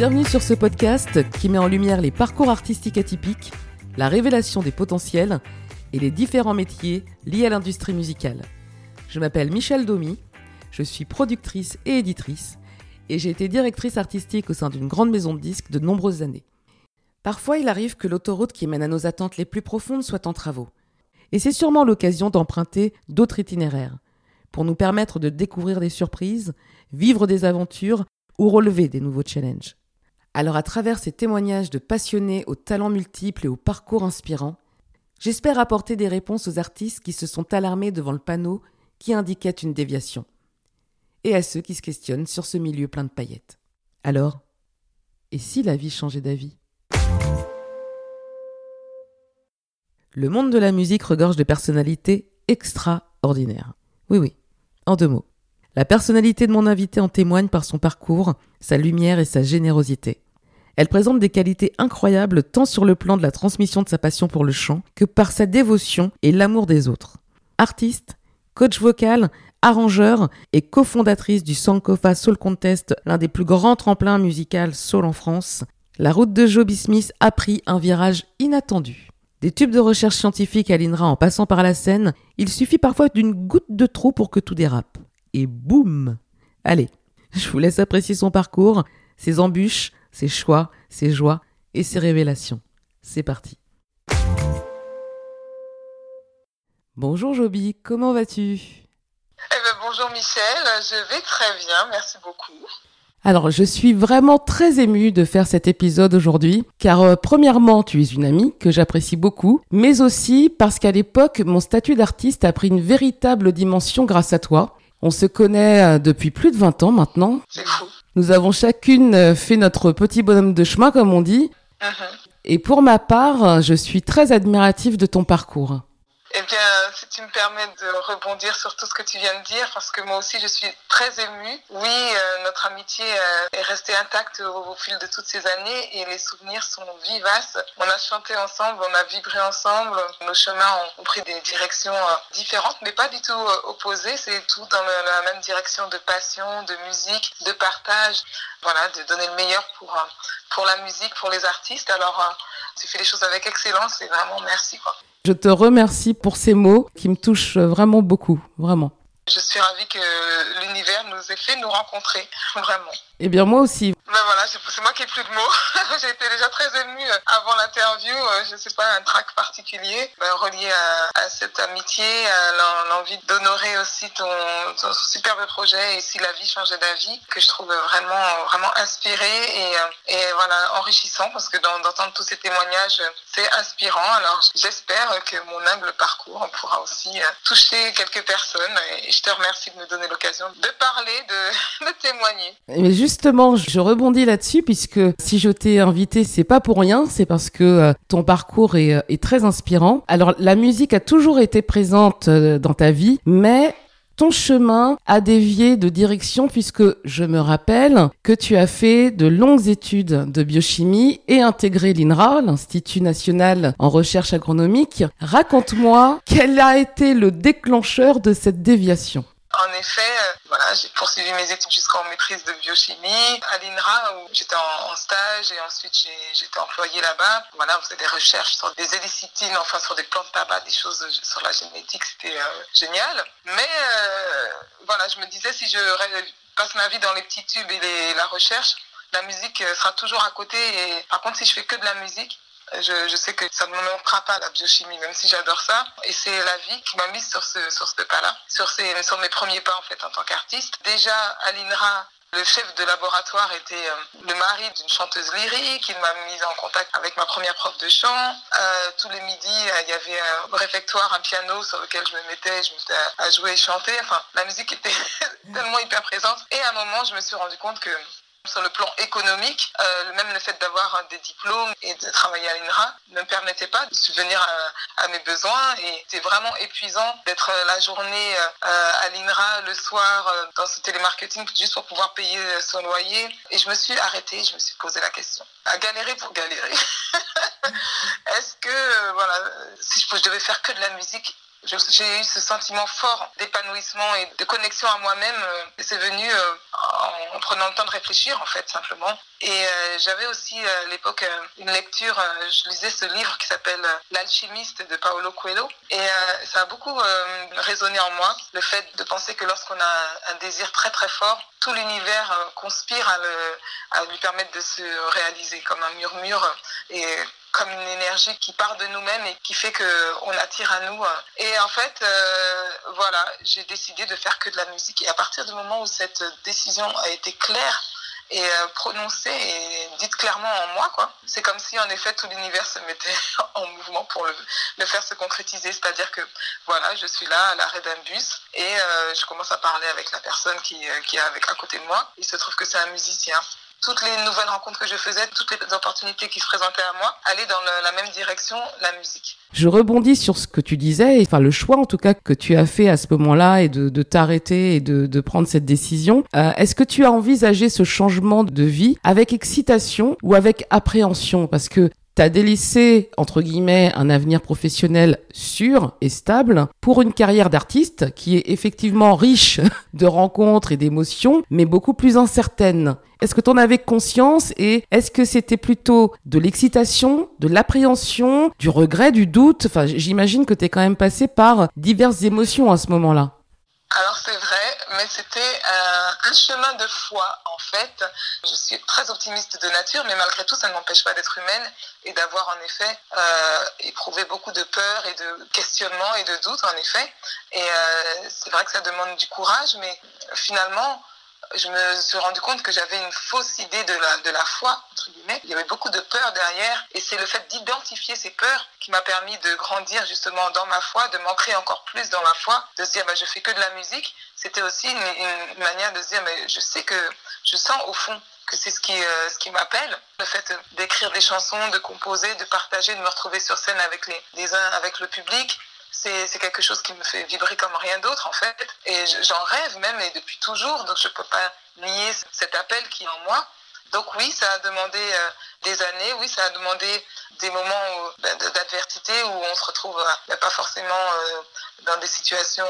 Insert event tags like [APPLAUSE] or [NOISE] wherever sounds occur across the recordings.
Bienvenue sur ce podcast qui met en lumière les parcours artistiques atypiques, la révélation des potentiels et les différents métiers liés à l'industrie musicale. Je m'appelle Michel Domy, je suis productrice et éditrice et j'ai été directrice artistique au sein d'une grande maison de disques de nombreuses années. Parfois, il arrive que l'autoroute qui mène à nos attentes les plus profondes soit en travaux. Et c'est sûrement l'occasion d'emprunter d'autres itinéraires pour nous permettre de découvrir des surprises, vivre des aventures ou relever des nouveaux challenges. Alors à travers ces témoignages de passionnés aux talents multiples et aux parcours inspirants, j'espère apporter des réponses aux artistes qui se sont alarmés devant le panneau qui indiquait une déviation, et à ceux qui se questionnent sur ce milieu plein de paillettes. Alors, et si la vie changeait d'avis? Le monde de la musique regorge de personnalités extraordinaires. Oui, oui, en deux mots. La personnalité de mon invité en témoigne par son parcours, sa lumière et sa générosité. Elle présente des qualités incroyables tant sur le plan de la transmission de sa passion pour le chant que par sa dévotion et l'amour des autres. Artiste, coach vocal, arrangeur et cofondatrice du Sankofa Soul Contest, l'un des plus grands tremplins musicaux soul en France, la route de Joby Smith a pris un virage inattendu. Des tubes de recherche scientifique à l'INRA en passant par la scène, il suffit parfois d'une goutte de trop pour que tout dérape. Et boum Allez, je vous laisse apprécier son parcours, ses embûches, ses choix, ses joies et ses révélations. C'est parti. Bonjour Joby, comment vas-tu? Eh ben, bonjour Michel, je vais très bien, merci beaucoup. Alors, je suis vraiment très émue de faire cet épisode aujourd'hui, car euh, premièrement, tu es une amie que j'apprécie beaucoup, mais aussi parce qu'à l'époque, mon statut d'artiste a pris une véritable dimension grâce à toi. On se connaît euh, depuis plus de 20 ans maintenant. C'est fou. Nous avons chacune euh, fait notre petit bonhomme de chemin, comme on dit. Mhm. Et pour ma part, je suis très admirative de ton parcours. Eh bien, si tu me permets de rebondir sur tout ce que tu viens de dire, parce que moi aussi je suis très émue. Oui, euh, notre amitié euh, est restée intacte au, fil de toutes ces années et les souvenirs sont vivaces. On a chanté ensemble, on a vibré ensemble. Nos chemins ont, pris des directions euh, différentes, mais pas du tout opposées. C'est tout dans la même direction de passion, de musique, de partage. Voilà, de donner le meilleur pour pour la musique, pour les artistes. Alors, tu fais les choses avec excellence et vraiment merci. Je te remercie pour ces mots qui me touchent vraiment beaucoup, vraiment. Je suis ravie que l'univers nous ait fait nous rencontrer, vraiment. Eh bien, moi aussi. Ben voilà, c'est moi qui ai plus de mots. [LAUGHS] J'ai été déjà très émue euh, avant l'interview. euh, Je sais pas, un trac particulier ben, relié à, à cette amitié, à l'en- l'envie d'honorer aussi ton, ton superbe projet et si la vie changeait d'avis, que je trouve vraiment, vraiment inspiré et, euh, et voilà, enrichissant parce que d'en- d'entendre tous ces témoignages, c'est inspirant. Alors j'espère que mon humble parcours pourra aussi toucher quelques personnes et je te remercie de me donner l'occasion de parler, de, [LAUGHS] de témoigner. Mais justement, je rebondis là-dessus puisque si je t'ai invité, c'est pas pour rien, c'est parce que euh, ton parcours est, euh, est très inspirant. Alors, la musique a toujours été présente euh, dans ta vie, mais ton chemin a dévié de direction puisque je me rappelle que tu as fait de longues études de biochimie et intégré l'INRA, l'Institut national en recherche agronomique. Raconte-moi quel a été le déclencheur de cette déviation. En effet, euh, voilà, j'ai poursuivi mes études jusqu'en maîtrise de biochimie à l'INRA où j'étais en, stage et ensuite j'étais employée là-bas. Voilà, on faisait des recherches sur des hélicitines, enfin sur des plantes tabac, des choses sur la génétique, c'était euh, génial. Mais euh, voilà, je me disais si je passe ma vie dans les petits tubes et la recherche, la musique euh, sera toujours à côté. Et par contre, si je fais que de la musique, je, sais que ça ne me manquera pas la biochimie, même si j'adore ça. Et c'est la vie qui m'a mise sur ce, sur ce pas-là, sur, sur mes premiers pas en fait en tant qu'artiste. Déjà à l'INRA, le chef de laboratoire était euh, le mari d'une chanteuse lyrique. Il m'a mise en contact avec ma première prof de chant. Euh, tous les midis, euh, il y avait un réfectoire, un piano sur lequel je me mettais, je me mettais à jouer et chanter. Enfin, la musique était [LAUGHS] tellement hyper présente. Et à un moment, je me suis rendu compte que sur le plan économique, euh, même le fait d'avoir euh, des diplômes et de travailler à l'INRA ne me permettait pas de subvenir à, à mes besoins et c'était vraiment épuisant d'être euh, la journée euh, à l'INRA, le soir euh, dans ce télémarketing juste pour pouvoir payer euh, son loyer. Et je me suis arrêtée, je me suis posé la question. À galérer pour galérer. [LAUGHS] Est-ce que, euh, voilà, si je devais faire que de la musique, j'ai eu ce sentiment fort d'épanouissement et de connexion à moi-même. C'est venu en prenant le temps de réfléchir, en fait, simplement. Et j'avais aussi à l'époque une lecture, je lisais ce livre qui s'appelle L'alchimiste de Paolo Coelho. Et ça a beaucoup résonné en moi, le fait de penser que lorsqu'on a un désir très très fort, tout l'univers conspire à, le, à lui permettre de se réaliser comme un murmure et comme une énergie qui part de nous-mêmes et qui fait qu'on attire à nous. Et en fait, euh, voilà, j'ai décidé de faire que de la musique. Et à partir du moment où cette décision a été claire et euh, prononcée et dite clairement en moi, quoi, c'est comme si en effet tout l'univers se mettait [LAUGHS] en mouvement pour le, faire se concrétiser. C'est-à-dire que voilà, je suis là à l'arrêt d'un bus et euh, je commence à parler avec la personne qui, qui est avec à côté de moi. Il se trouve que c'est un musicien toutes les nouvelles rencontres que je faisais, toutes les opportunités qui se présentaient à moi, allaient dans la même direction, la musique. Je rebondis sur ce que tu disais, enfin le choix en tout cas que tu as fait à ce moment-là et de, t'arrêter et de, de, prendre cette décision. Euh, Est-ce que tu as envisagé ce changement de vie avec excitation ou avec appréhension? Parce que T'as délaissé, entre guillemets, un avenir professionnel sûr et stable pour une carrière d'artiste qui est effectivement riche [LAUGHS] de rencontres et d'émotions, mais beaucoup plus incertaine. Est-ce que tu en avais conscience et est-ce que c'était plutôt de l'excitation, de l'appréhension, du regret, du doute? Enfin, j'imagine que tu es quand même passé par diverses émotions à ce moment-là. Alors c'est vrai, mais c'était euh, un chemin de foi en fait. Je suis très optimiste de nature, mais malgré tout, ça ne m'empêche pas d'être humaine et d'avoir en effet euh, éprouvé beaucoup de peur et de questionnement et de doute en effet. Et euh, c'est vrai que ça demande du courage, mais finalement, je me suis rendu compte que j'avais une fausse idée de la, foi, entre guillemets. Il y avait beaucoup de peur derrière, et c'est le fait d'identifier ces peurs qui m'a permis de grandir justement dans ma foi, de m'ancrer encore plus dans ma foi, de se dire, bah, je fais que de la musique. C'était aussi une, manière de se dire, mais je sais que je sens au fond que c'est ce qui, euh, ce qui m'appelle. Le fait d'écrire des chansons, de composer, de partager, de me retrouver sur scène avec les uns, avec le public, c'est quelque chose qui me fait vibrer comme rien d'autre en fait. Et j'en rêve même et depuis toujours, donc je ne peux pas nier cet appel qui est en moi. Donc oui, ça a demandé euh, des années, oui, ça a demandé des moments ben, d'adversité où on se retrouve euh, ben, pas forcément euh, dans des situations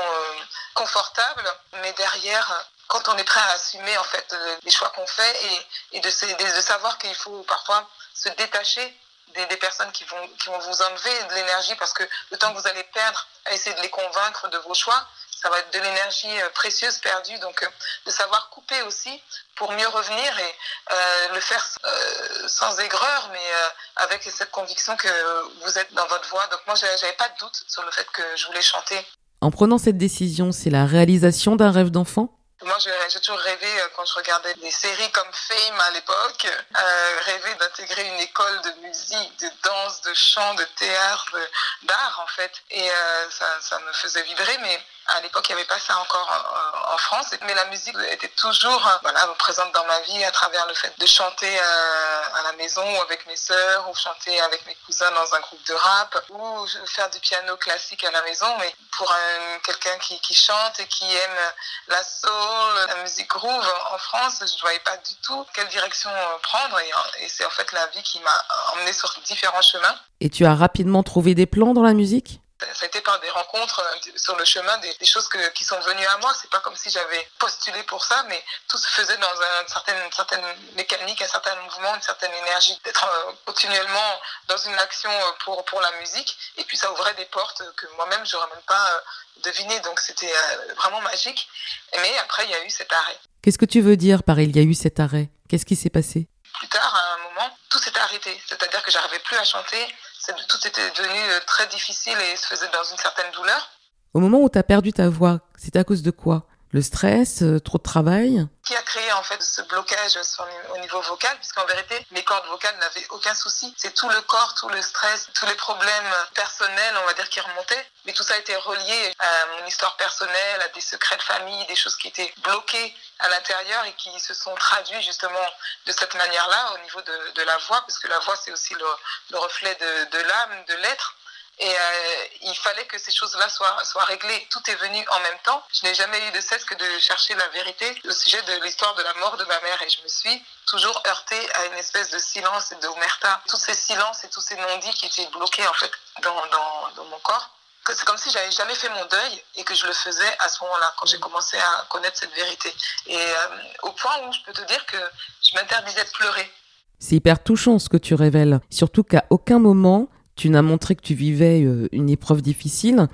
confortables, mais derrière, quand on est prêt à assumer en fait les choix qu'on fait et, et de, de savoir qu'il faut parfois se détacher des, personnes qui vont, qui vont vous enlever de l'énergie parce que le temps que vous allez perdre à essayer de les convaincre de vos choix, ça va être de l'énergie euh, précieuse perdue. Donc, euh, de savoir couper aussi pour mieux revenir et euh, le faire euh, sans aigreur, mais euh, avec cette conviction que vous êtes dans votre voie. Donc, moi, j'avais pas de doute sur le fait que je voulais chanter. En prenant cette décision, c'est la réalisation d'un rêve d'enfant? Moi, j'ai toujours rêvé, euh, quand je regardais des séries comme Fame à l'époque, euh, rêver d'intégrer une école de musique, de danse, de chant, de théâtre, d'art, en fait. Et euh, ça, ça me faisait vibrer, mais à l'époque, il n'y avait pas ça encore en, en, France, mais la musique était toujours voilà, présente dans ma vie à travers le fait de chanter euh, à la maison ou avec mes sœurs, ou chanter avec mes cousins dans un groupe de rap, ou faire du piano classique à la maison. Mais pour quelqu'un qui, chante et qui aime la soul, la musique groove en France, je ne voyais pas du tout quelle direction prendre. Et, et c'est en fait la vie qui m'a emmené sur différents chemins. Et tu as rapidement trouvé des plans dans la musique? Ça a été par des rencontres euh, sur le chemin, des, des choses que, qui sont venues à moi. C'est pas comme si j'avais postulé pour ça, mais tout se faisait dans une certaine, une certaine mécanique, un certain mouvement, une certaine énergie, d'être euh, continuellement dans une action euh, pour, pour la musique. Et puis ça ouvrait des portes que moi-même, j'aurais même pas deviné. Donc c'était vraiment magique. Mais après, il y a eu cet arrêt. Qu'est-ce que tu veux dire par il y a eu cet arrêt? Qu'est-ce qui s'est passé? Plus tard, à un moment, tout s'est arrêté. C'est-à-dire que j'arrivais plus à chanter tout était devenu euh, très difficile et se faisait dans une certaine douleur. Au moment où tu as perdu ta voix, c'était à cause de quoi? Le stress, euh, trop de travail Qui a créé en fait ce blocage au niveau vocal, puisqu'en vérité, mes cordes vocales n'avaient aucun souci. C'est tout le corps, tout le stress, tous les problèmes personnels, on va dire, qui remontaient. Mais tout ça a été relié à mon histoire personnelle, à des secrets de famille, des choses qui étaient bloquées à l'intérieur et qui se sont traduits justement de cette manière-là au niveau de, la voix, parce que la voix, c'est aussi le, le reflet de l'âme, de l'être. Et euh, il fallait que ces choses-là soient, soient réglées. Tout est venu en même temps. Je n'ai jamais eu de cesse que de chercher la vérité au sujet de l'histoire de la mort de ma mère. Et je me suis toujours heurtée à une espèce de silence et de omerta. Tous ces silences et tous ces non-dits qui étaient bloqués en fait dans, dans, mon corps. c'est comme si j'avais jamais fait mon deuil et que je le faisais à ce moment-là, quand j'ai commencé à connaître cette vérité. Et au point où je peux te dire que je m'interdisais de pleurer. C'est hyper touchant ce que tu révèles, surtout qu'à aucun moment tu n'as montré que tu vivais une épreuve difficile.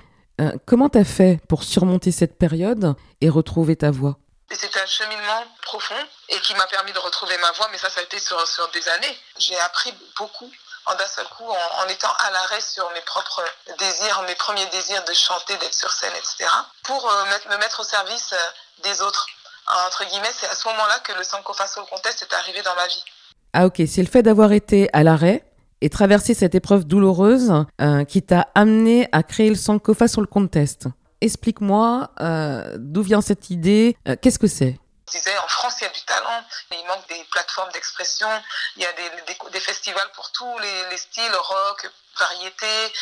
comment t'as fait pour surmonter cette période et retrouver ta voix c'était un cheminement profond et qui m'a permis de retrouver ma voix, mais ça, ça a été sur, sur des années. J'ai appris beaucoup en d'un seul coup, en, étant à l'arrêt sur mes propres désirs, mes premiers désirs de chanter, d'être sur scène, etc., pour euh, me mettre au service euh, des autres. Entre guillemets, c'est à ce moment-là que le Sankofa Soul Contest est arrivé dans ma vie. Ah ok, c'est le fait d'avoir été à l'arrêt et traversé cette épreuve douloureuse euh, qui t'a amené à créer le Sankofa Soul Contest. Explique-moi euh, d'où vient cette idée, euh, qu'est-ce que c'est? Je disais, en France, il y a du talent, il manque des plateformes d'expression, il y a des, festivals pour tous les, les styles, rock, variété,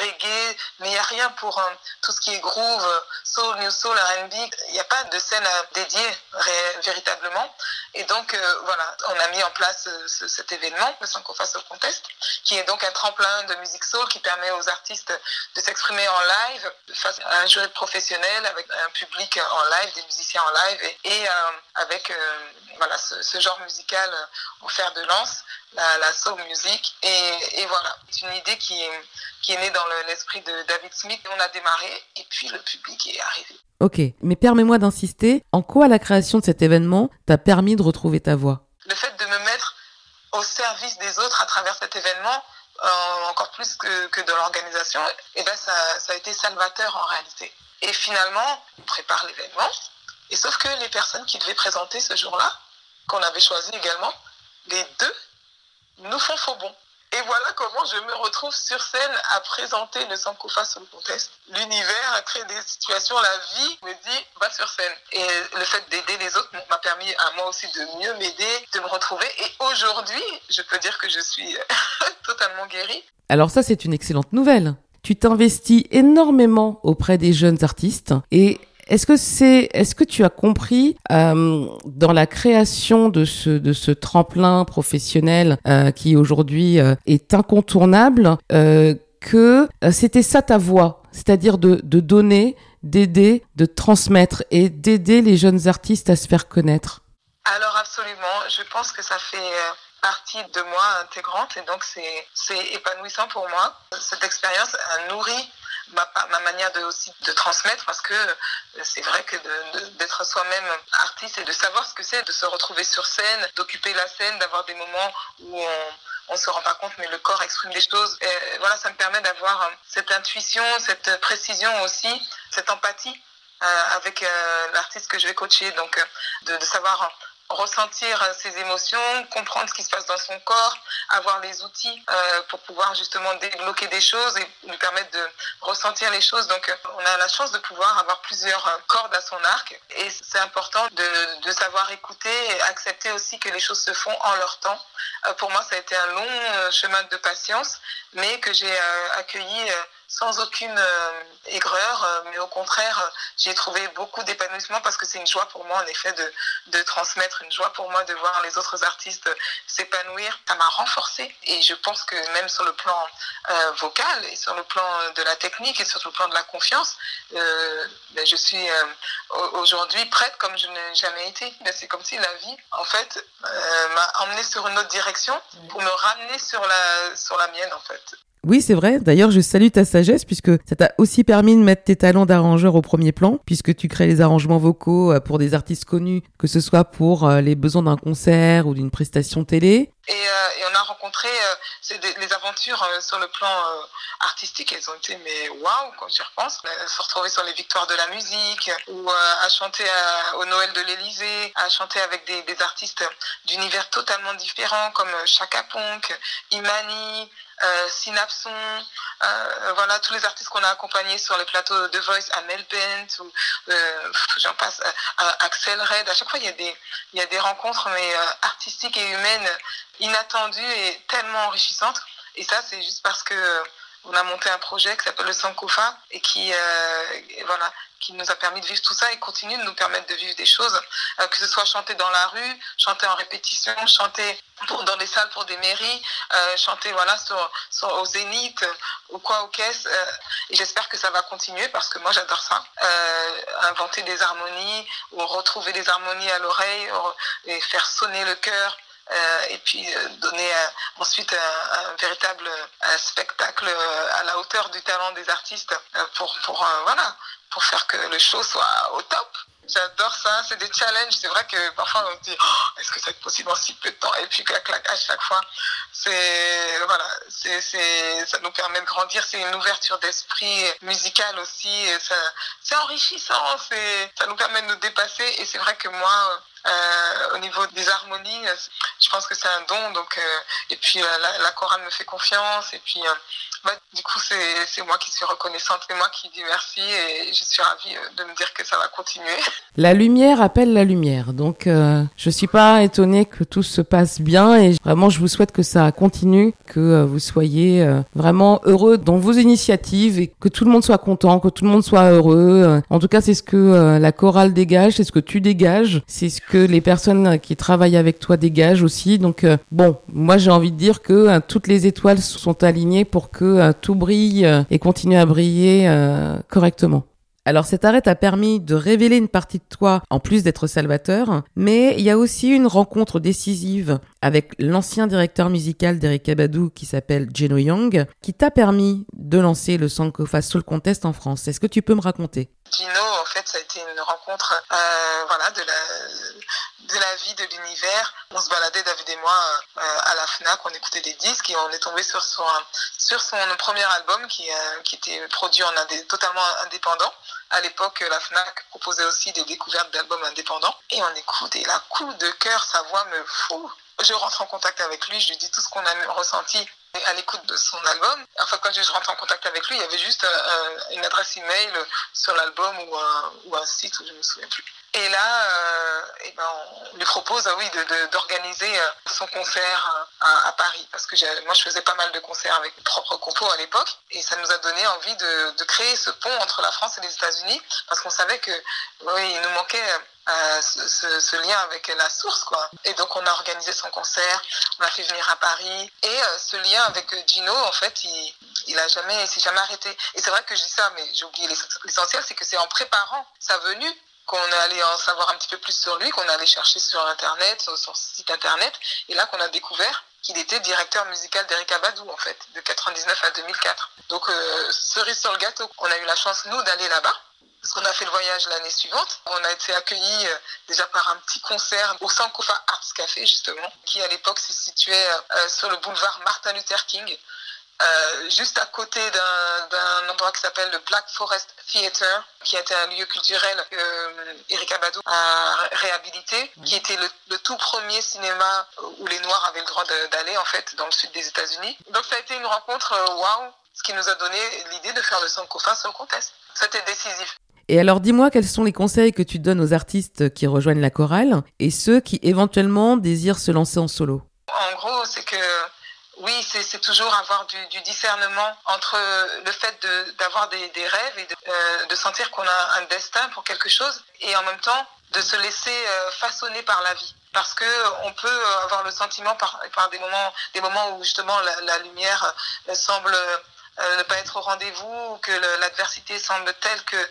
reggae, mais il n'y a rien pour tout ce qui est groove, soul, new soul, R&B. Il n'y a pas de scène dédiée véritablement. Et donc voilà, on a mis en place cet événement, le Sankofa Soul Contest, qui est donc un tremplin de musique soul qui permet aux artistes de s'exprimer en live face à un jury professionnel avec un public en live, des musiciens en live et, avec voilà ce, genre musical en fer de lance la, soul music. Et, voilà, c'est une idée qui qui est née dans l'esprit de David Smith. On a démarré et puis le public est arrivé. Ok, mais permets-moi d'insister, en quoi la création de cet événement t'a permis de retrouver ta voix? Le fait de me mettre au service des autres à travers cet événement, euh, encore plus que, que de l'organisation, eh ben ça, ça a été salvateur en réalité. Et finalement, on prépare l'événement, et sauf que les personnes qui devaient présenter ce jour-là, qu'on avait choisi également, les deux nous font faux bon. Et voilà comment je me retrouve sur scène à présenter le Sankofa le contest. L'univers a créé des situations, la vie me dit va sur scène. Et le fait d'aider les autres m'a permis à moi aussi de mieux m'aider, de me retrouver. Et aujourd'hui, je peux dire que je suis [LAUGHS] totalement guérie. Alors ça, c'est une excellente nouvelle. Tu t'investis énormément auprès des jeunes artistes et est-ce que c'est, est-ce que tu as compris euh, dans la création de ce de ce tremplin professionnel euh, qui aujourd'hui euh, est incontournable que c'était ça ta voix, c'est-à-dire de, de donner, d'aider, de transmettre et d'aider les jeunes artistes à se faire connaître? Alors absolument, je pense que ça fait partie de moi intégrante et donc c'est c'est épanouissant pour moi. Cette expérience a nourri ma, ma manière de aussi de transmettre parce que euh, c'est vrai que d'être soi-même artiste et de savoir ce que c'est de se retrouver sur scène, d'occuper la scène, d'avoir des moments où on on se rend pas compte, mais le corps exprime des choses. Et voilà, ça me permet d'avoir euh, cette intuition, cette précision aussi, cette empathie euh, avec l'artiste que je vais coacher. Donc, de savoir ressentir euh, ses émotions, comprendre ce qui se passe dans son corps, avoir les outils euh, pour pouvoir justement débloquer des choses et lui permettre de ressentir les choses. Donc euh, on a la chance de pouvoir avoir plusieurs cordes à son arc et c'est important de, de, savoir écouter et accepter aussi que les choses se font en leur temps. pour moi, ça a été un long chemin de patience, mais que j'ai accueilli sans aucune euh, aigreur, euh, mais au contraire, euh, j'ai trouvé beaucoup d'épanouissement parce que c'est une joie pour moi, en effet, de, de transmettre, une joie pour moi de voir les autres artistes s'épanouir. Ça m'a renforcé et je pense que même sur le plan vocal et sur le plan de la technique et sur le plan de la confiance, ben, je suis aujourd'hui prête comme je n'ai jamais été. Ben, c'est comme si la vie, en fait, m'a emmenée sur une autre direction pour me ramener sur la, sur la mienne, en fait. Oui, c'est vrai. D'ailleurs, je salue ta sagesse puisque ça t'a aussi permis de mettre tes talents d'arrangeur au premier plan, puisque tu crées les arrangements vocaux euh, pour des artistes connus, que ce soit pour euh, les besoins d'un concert ou d'une prestation télé. Euh, et on a rencontré les aventures sur le plan artistique, elles ont été mais waouh quand j'y repense. Se retrouver sur les victoires de la musique ou à chanter au Noël de l'Élysée, à chanter avec des, des artistes d'univers totalement différents comme Chaka Ponk, Imani, euh, Synapson, euh, voilà tous les artistes qu'on a accompagnés sur les plateaux de Voice à Melbourne, ou euh, j'en passe, à Axel Red. À chaque fois, il y a des, il y a des rencontres mais artistiques et humaines inattendues et tellement enrichissantes. Et ça, c'est juste parce que on a monté un projet qui s'appelle le Sankofa et qui, voilà, qui nous a permis de vivre tout ça et continue de nous permettre de vivre des choses, que ce soit chanter dans la rue, chanter en répétition, chanter dans des salles pour des mairies, chanter voilà sur, au zénith ou quoi aux caisses. et j'espère que ça va continuer parce que moi j'adore ça. inventer des harmonies ou retrouver des harmonies à l'oreille et faire sonner le cœur. Euh, et puis euh, donner euh, ensuite un, véritable spectacle à la hauteur du talent des artistes pour, pour, voilà, pour faire que le show soit au top. J'adore ça, c'est des challenges. C'est vrai que parfois on se dit oh, est-ce que être possible en si peu de temps? Et puis clac, clac, à chaque fois, c'est voilà, c'est, c'est, ça nous permet de grandir. C'est une ouverture d'esprit musicale aussi. c'est enrichissant. C'est, ça nous permet de nous dépasser. Et c'est vrai que moi, euh, au niveau des harmonies, je pense que c'est un don. Donc, euh, et puis euh, la, la, chorale me fait confiance. Et puis, bah, du coup, c'est moi qui suis reconnaissante, c'est moi qui dis merci. Et je suis ravie de me dire que ça va continuer. [LAUGHS] La lumière appelle la lumière. Donc, euh, je suis pas étonnée que tout se passe bien. Et vraiment, je vous souhaite que ça continue, que vous soyez vraiment heureux dans vos initiatives et que tout le monde soit content, que tout le monde soit heureux. En tout cas, c'est ce que la chorale dégage, c'est ce que tu dégages, c'est ce que les personnes qui travaillent avec toi dégagent aussi. Donc euh, bon, moi j'ai envie de dire que euh, toutes les étoiles sont alignées pour que euh, tout brille et continue à briller correctement. Alors cet arrêt t'a permis de révéler une partie de toi en plus d'être salvateur, mais il y a aussi une rencontre décisive avec l'ancien directeur musical d'Eric Abadou qui s'appelle Geno Young, qui t'a permis de lancer le Sankofa Soul Contest en France. Est-ce que tu peux me raconter? Gino, en fait, ça a été une rencontre euh, voilà, de, la, de la vie, de l'univers. On se baladait, David et moi, euh, à la FNAC, on écoutait des disques et on est tombé sur son, sur son premier album qui, euh, qui était produit en indé, totalement indépendant. À l'époque, la FNAC proposait aussi des découvertes d'albums indépendants. Et on écoute et là, coup de cœur, sa voix me fout. Je rentre en contact avec lui, je lui dis tout ce qu'on a ressenti à l'écoute de son album. Enfin, quand je rentre en contact avec lui, il y avait juste une adresse email sur l'album ou un, ou un site, je ne me souviens plus. Et là, euh, eh ben, on lui propose ah oui, d'organiser de, euh, son concert à, à, Paris. Parce que moi, je faisais pas mal de concerts avec mes propres compos à l'époque. Et ça nous a donné envie de, de, créer ce pont entre la France et les États-Unis. Parce qu'on savait que il nous manquait euh, ce, lien avec la source. quoi. Et donc, on a organisé son concert. On a fait venir à Paris. Et euh, ce lien avec Gino, en fait, il, il a jamais, s'est jamais arrêté. Et c'est vrai que je dis ça, mais j'ai oublié l'essentiel, c'est que c'est en préparant sa venue qu'on est allé en savoir un petit peu plus sur lui, qu'on est allé chercher sur Internet, sur son site Internet, et là qu'on a découvert qu'il était directeur musical d'Eric Abadou, en fait, de 99 à 2004. Donc, euh, cerise sur le gâteau, on a eu la chance, nous, d'aller là-bas. Parce qu'on a fait le voyage l'année suivante. On a été accueillis euh, déjà par un petit concert au Sankofa Arts Café, justement, qui à l'époque se situait euh, sur le boulevard Martin Luther King. Euh, juste à côté d'un endroit qui s'appelle le Black Forest Theater, qui était un lieu culturel que euh, Erika Abadou a réhabilité, qui était le, tout premier cinéma où les Noirs avaient le droit d'aller en fait dans le sud des États-Unis. Donc ça a été une rencontre euh, waouh, ce qui nous a donné l'idée de faire le Sankofa le Contest. C'était décisif. Et alors dis-moi quels sont les conseils que tu donnes aux artistes qui rejoignent la chorale et ceux qui éventuellement désirent se lancer en solo? En gros, c'est que oui, c'est toujours avoir du, discernement entre le fait d'avoir des, rêves et de, euh, sentir qu'on a un destin pour quelque chose et en même temps de se laisser euh, façonner par la vie. Parce que on peut avoir le sentiment par, des moments, des moments où justement la lumière semble euh, ne pas être au rendez-vous, que l'adversité semble telle que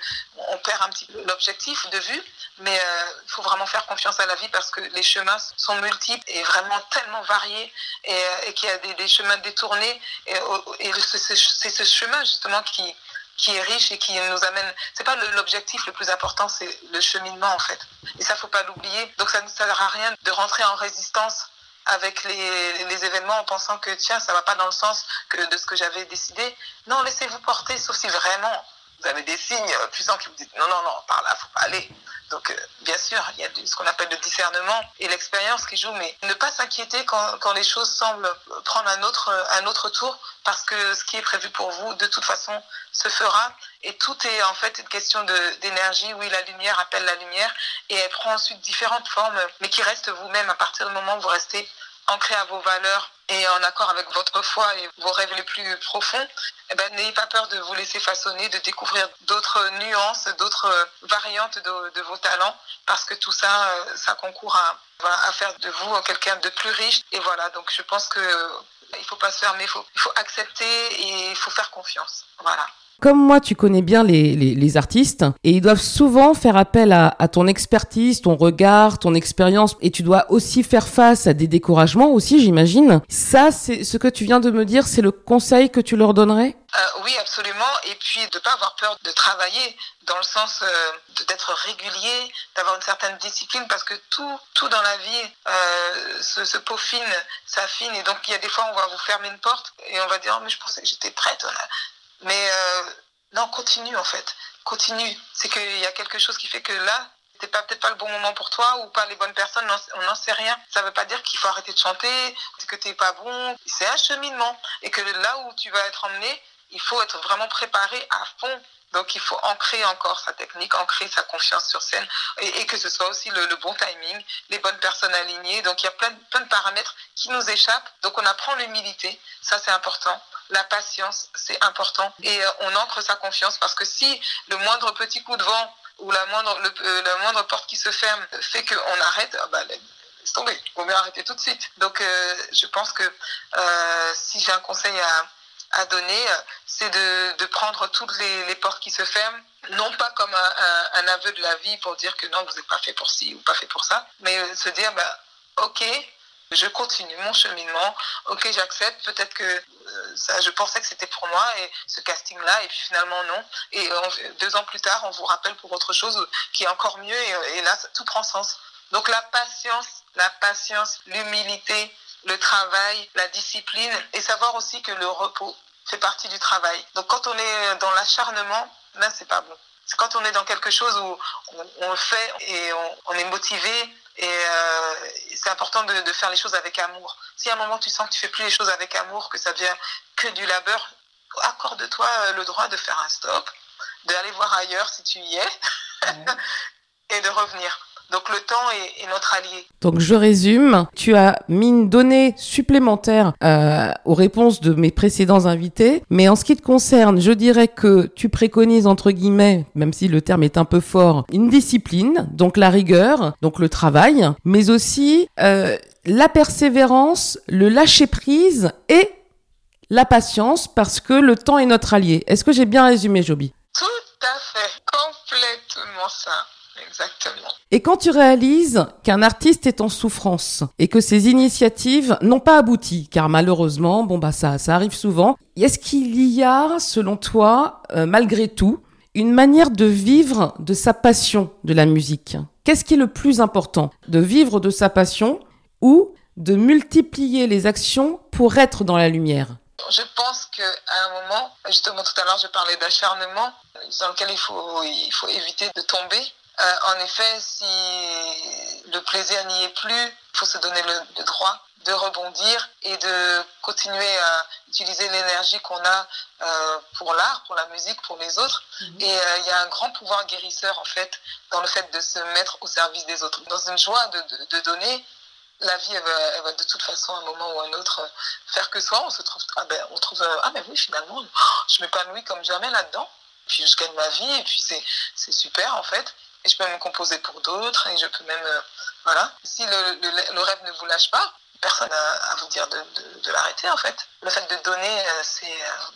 on perd un petit peu l'objectif de vue. Mais euh, il faut vraiment faire confiance à la vie parce que les chemins sont multiples et vraiment tellement variés et, euh, qu'il y a des, chemins détournés. Et, c'est ce chemin justement qui, qui est riche et qui nous amène. C'est pas l'objectif le plus important, c'est le cheminement en fait. Et ça, faut pas l'oublier. Donc ça ne sert à rien de rentrer en résistance avec les, événements en pensant que tiens, ça va pas dans le sens de ce que j'avais décidé. Non, laissez-vous porter, sauf si vraiment vous avez des signes puissants qui vous disent non, non, non, par là, faut pas aller. Donc, euh, bien sûr, il y a ce qu'on appelle le discernement et l'expérience qui joue, mais ne pas s'inquiéter quand, quand, les choses semblent prendre un autre, un autre tour, parce que ce qui est prévu pour vous, de toute façon, se fera. Et tout est en fait une question d'énergie. Oui, la lumière appelle la lumière, et elle prend ensuite différentes formes, mais qui reste vous-même à partir du moment où vous restez ancré à vos valeurs et en accord avec votre foi et vos rêves les plus profonds, eh ben, n'ayez pas peur de vous laisser façonner, de découvrir d'autres nuances, d'autres variantes de, de, vos talents, parce que tout ça, euh, ça concourt à, à faire de vous quelqu'un de plus riche. Et voilà, donc je pense que il faut pas se fermer, il faut, faut accepter et il faut faire confiance. Voilà. Comme moi, tu connais bien les, artistes et ils doivent souvent faire appel à, ton expertise, ton regard, ton expérience et tu dois aussi faire face à des découragements aussi, j'imagine. Ça, c'est ce que tu viens de me dire, c'est le conseil que tu leur donnerais? Euh, Oui, absolument. Et puis de pas avoir peur de travailler dans le sens euh, d'être régulier, d'avoir une certaine discipline parce que tout, tout dans la vie euh, se, se, peaufine, s'affine et donc il y a des fois on va vous fermer une porte et on va dire oh, mais je pensais que j'étais prête. Mais euh, non, continue en fait. Continue. C'est qu'il y a quelque chose qui fait que là, c'est pas peut-être pas le bon moment pour toi ou pas les bonnes personnes, on n'en sait rien. Ça veut pas dire qu'il faut arrêter de chanter, que t'es pas bon. C'est un cheminement et que là où tu vas être emmené, il faut être vraiment préparé à fond. Donc il faut ancrer encore sa technique, ancrer sa confiance sur scène et, que ce soit aussi le, bon timing, les bonnes personnes alignées. Donc il y a plein, plein de paramètres qui nous échappent. Donc on apprend l'humilité, ça c'est important la patience, c'est important. Et euh, on ancre sa confiance parce que si le moindre petit coup de vent ou la moindre, euh, porte qui se ferme fait qu'on arrête, ah bah, laisse tomber, il vaut mieux arrêter tout de suite. Donc euh, je pense que si j'ai un conseil à, à donner, c'est de, de, prendre toutes les, portes qui se ferment, non pas comme un, aveu de la vie pour dire que non, vous n'êtes pas fait pour ci ou pas fait pour ça, mais se dire, bah, ok, je continue mon cheminement. Ok, j'accepte. Peut-être que euh, ça, je pensais que c'était pour moi et ce casting-là, et puis finalement non. Et on, deux ans plus tard, on vous rappelle pour autre chose qui est encore mieux, et là, tout prend sens. Donc la patience, la patience, l'humilité, le travail, la discipline, et savoir aussi que le repos fait partie du travail. Donc quand on est dans l'acharnement, là, c'est pas bon. C'est quand on est dans quelque chose où on, on le fait et on, on est motivé et euh, c'est important de, de, faire les choses avec amour. Si à un moment tu sens que tu fais plus les choses avec amour, que ça devient que du labeur, accorde-toi le droit de faire un stop, d'aller voir ailleurs si tu y es, mmh. [LAUGHS] et de revenir. Donc le temps est, est, notre allié. Donc je résume, tu as mis une donnée supplémentaire euh, aux réponses de mes précédents invités, mais en ce qui te concerne, je dirais que tu préconises entre guillemets, même si le terme est un peu fort, une discipline, donc la rigueur, donc le travail, mais aussi euh, la persévérance, le lâcher prise et la patience parce que le temps est notre allié. Est-ce que j'ai bien résumé, Joby? Tout à fait, complètement ça. Exactement. Et quand tu réalises qu'un artiste est en souffrance et que ses initiatives n'ont pas abouti, car malheureusement, bon bah ça, ça arrive souvent, est-ce qu'il y a, selon toi, euh, malgré tout, une manière de vivre de sa passion de la musique? Qu'est-ce qui est le plus important? De vivre de sa passion ou de multiplier les actions pour être dans la lumière? Je pense qu'à un moment, justement tout à l'heure je parlais d'acharnement, dans lequel il faut, il faut éviter de tomber euh, en effet, si le plaisir n'y est plus, il faut se donner le, le, droit de rebondir et de continuer à utiliser l'énergie qu'on a euh, pour l'art, pour la musique, pour les autres. Mmh. Et euh, il y a un grand pouvoir guérisseur, en fait, dans le fait de se mettre au service des autres. Dans une joie de, de, de donner, la vie, elle va, elle va, de toute façon, à un moment ou à un autre, faire que soi, on se trouve, ah ben, on trouve, ah ben oui, finalement, je m'épanouis comme jamais là-dedans. Puis je gagne ma vie et puis c'est super, en fait et je peux même composer pour d'autres et je peux même euh, voilà. Si le, le, le, rêve ne vous lâche pas personne à, à vous dire de, de, l'arrêter en fait. Le fait de donner euh, c'est euh,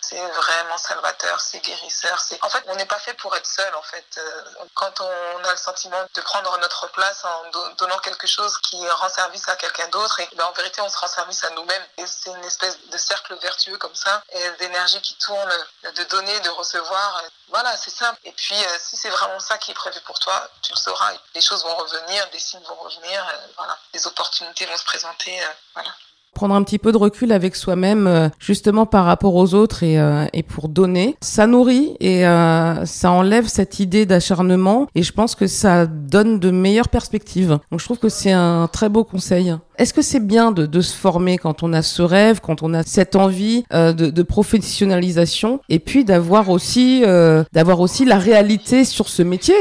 C'est vraiment salvateur, c'est guérisseur. C'est en fait, on n'est pas fait pour être seul. En fait, euh, quand on a le sentiment de prendre notre place en do donnant quelque chose qui rend service à quelqu'un d'autre, ben, en vérité, on se rend service à nous-mêmes. Et c'est une espèce de cercle vertueux comme ça, et d'énergie qui tourne, de donner, de recevoir. Voilà, c'est simple. Et puis, euh, si c'est vraiment ça qui est prévu pour toi, tu le sauras. Les choses vont revenir, des signes vont revenir. Euh, voilà, des opportunités vont se présenter. Voilà prendre un petit peu de recul avec soi-même euh, justement par rapport aux autres et, euh, et pour donner. Ça nourrit et euh, ça enlève cette idée d'acharnement et je pense que ça donne de meilleures perspectives. Donc je trouve que c'est un très beau conseil. Est-ce que c'est bien de, de, se former quand on a ce rêve, quand on a cette envie euh, de, de, professionnalisation, et puis d'avoir aussi, euh, d'avoir aussi la réalité sur ce métier?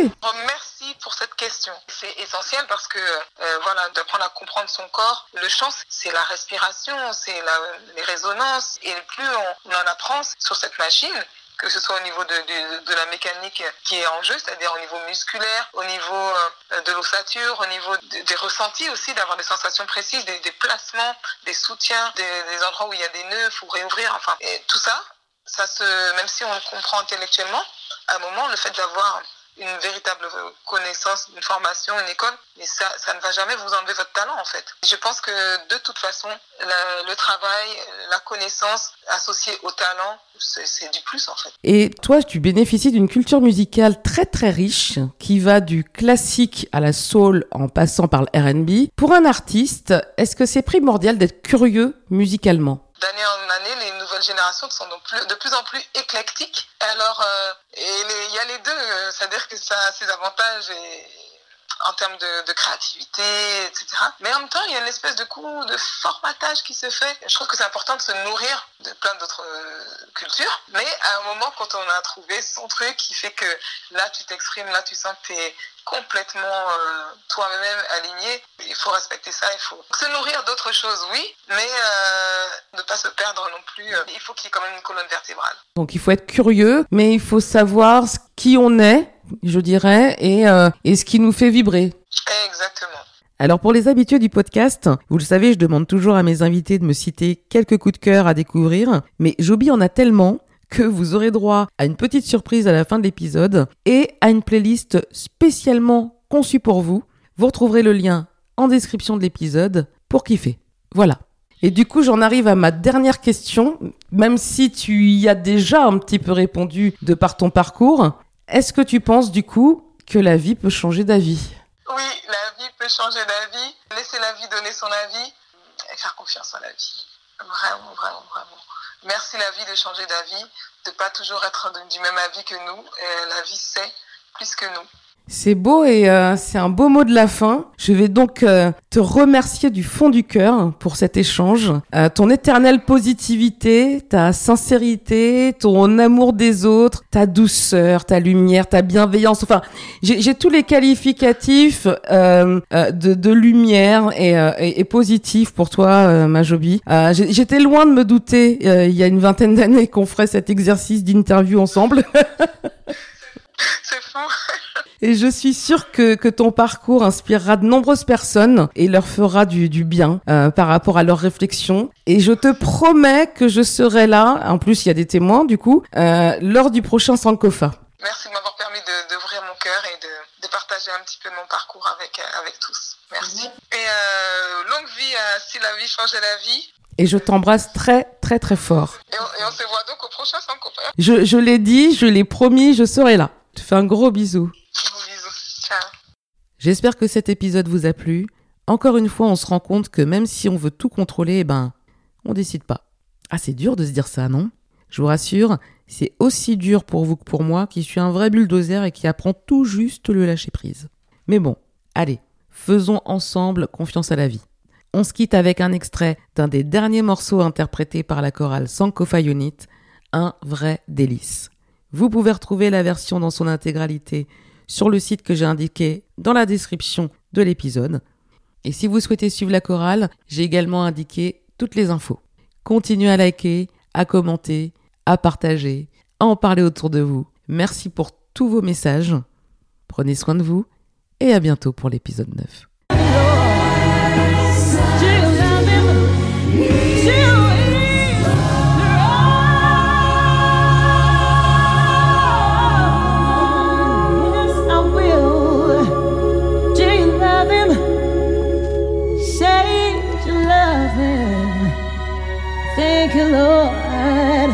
Pour cette question. C'est essentiel parce que, euh, voilà, d'apprendre à comprendre son corps. Le chant, c'est la respiration, c'est les résonances. Et plus on, en apprend sur cette machine, que ce soit au niveau de, de, la mécanique qui est en jeu, c'est-à-dire au niveau musculaire, au niveau euh, de l'ossature, au niveau des ressentis aussi, d'avoir des sensations précises, des, des placements, des soutiens, des, endroits où il y a des nœuds, faut réouvrir, enfin, et tout ça, ça se, même si on le comprend intellectuellement, à un moment, le fait d'avoir une véritable connaissance, une formation, une école, mais ça, ça ne va jamais vous enlever votre talent en fait. Je pense que de toute façon, le travail, la connaissance associée au talent, c'est du plus en fait. Et toi, tu bénéficies d'une culture musicale très très riche qui va du classique à la soul en passant par le RB. Pour un artiste, est-ce que c'est primordial d'être curieux musicalement? D'année en année, les nouvelles générations sont de plus en plus éclectiques. Alors, euh, il y a les deux, euh, c'est-à-dire que ça a ses avantages et, en termes de, créativité, etc. Mais en même temps, il y a une espèce de coup de formatage qui se fait. Je trouve que c'est important de se nourrir de plein d'autres euh, cultures. Mais à un moment, quand on a trouvé son truc qui fait que là, tu t'exprimes, là, tu sens que tu es complètement euh, toi-même aligné, il faut respecter ça, il faut se nourrir d'autres choses, oui, mais euh, ne pas se perdre non plus. Il faut qu'il y ait quand même une colonne vertébrale. Donc il faut être curieux, mais il faut savoir qui on est je dirais, et, euh, et ce qui nous fait vibrer. Exactement. Alors pour les habitués du podcast, vous le savez, je demande toujours à mes invités de me citer quelques coups de cœur à découvrir, mais Joby en a tellement que vous aurez droit à une petite surprise à la fin de l'épisode et à une playlist spécialement conçue pour vous. Vous retrouverez le lien en description de l'épisode pour kiffer. Voilà. Et du coup, j'en arrive à ma dernière question, même si tu y as déjà un petit peu répondu de par ton parcours. Est-ce que tu penses du coup que la vie peut changer d'avis? Oui, la vie peut changer d'avis. Laisser la vie donner son avis et faire confiance en la vie. Vraiment, vraiment, vraiment. Merci la vie de changer d'avis, de pas toujours être du même avis que nous. La vie sait plus que nous. C'est beau et euh, c'est un beau mot de la fin. Je vais donc euh, te remercier du fond du cœur pour cet échange. Euh, ton éternelle positivité, ta sincérité, ton amour des autres, ta douceur, ta lumière, ta bienveillance. Enfin, j'ai tous les qualificatifs de, de, lumière et, et, et, positif pour toi, ma Joby. J'étais loin de me douter il y a une vingtaine d'années qu'on ferait cet exercice d'interview ensemble. [LAUGHS] [LAUGHS] C'est fou. Et je suis sûre que, que ton parcours inspirera de nombreuses personnes et leur fera du, du bien euh, par rapport à leurs réflexions. Et je te promets que je serai là, en plus il y a des témoins du coup, euh, lors du prochain Sankofa. Merci de m'avoir permis d'ouvrir mon cœur et de, de, partager un petit peu mon parcours avec, euh, avec tous. Merci. Et euh, longue vie à Si la vie changeait la vie. Et je t'embrasse très, très, très fort. Et on, et on, se voit donc au prochain Sankofa. Je, je l'ai dit, je l'ai promis, je serai là. Te fais un gros bisou. J'espère que cet épisode vous a plu. Encore une fois, on se rend compte que même si on veut tout contrôler, eh ben, on décide pas. Ah, c'est dur de se dire ça, non? Je vous rassure, c'est aussi dur pour vous que pour moi, qui suis un vrai bulldozer et qui apprend tout juste le lâcher prise. Mais bon, allez, faisons ensemble confiance à la vie. On se quitte avec un extrait d'un des derniers morceaux interprétés par la chorale Sankofa Unit, un vrai délice. Vous pouvez retrouver la version dans son intégralité sur le site que j'ai indiqué dans la description de l'épisode. Et si vous souhaitez suivre la chorale, j'ai également indiqué toutes les infos. Continuez à liker, à commenter, à partager, à en parler autour de vous. Merci pour tous vos messages. Prenez soin de vous et à bientôt pour l'épisode 9. You, Lord.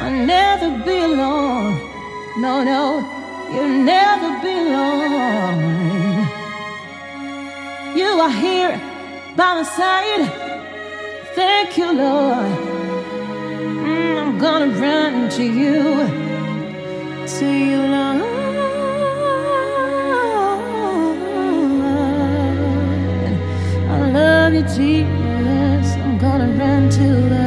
I'll never be alone. No, no, you'll never be alone. You are here by my side. Thank you, Lord. Mm, I'm gonna run to you, to you, Lord. I love you, Jesus until the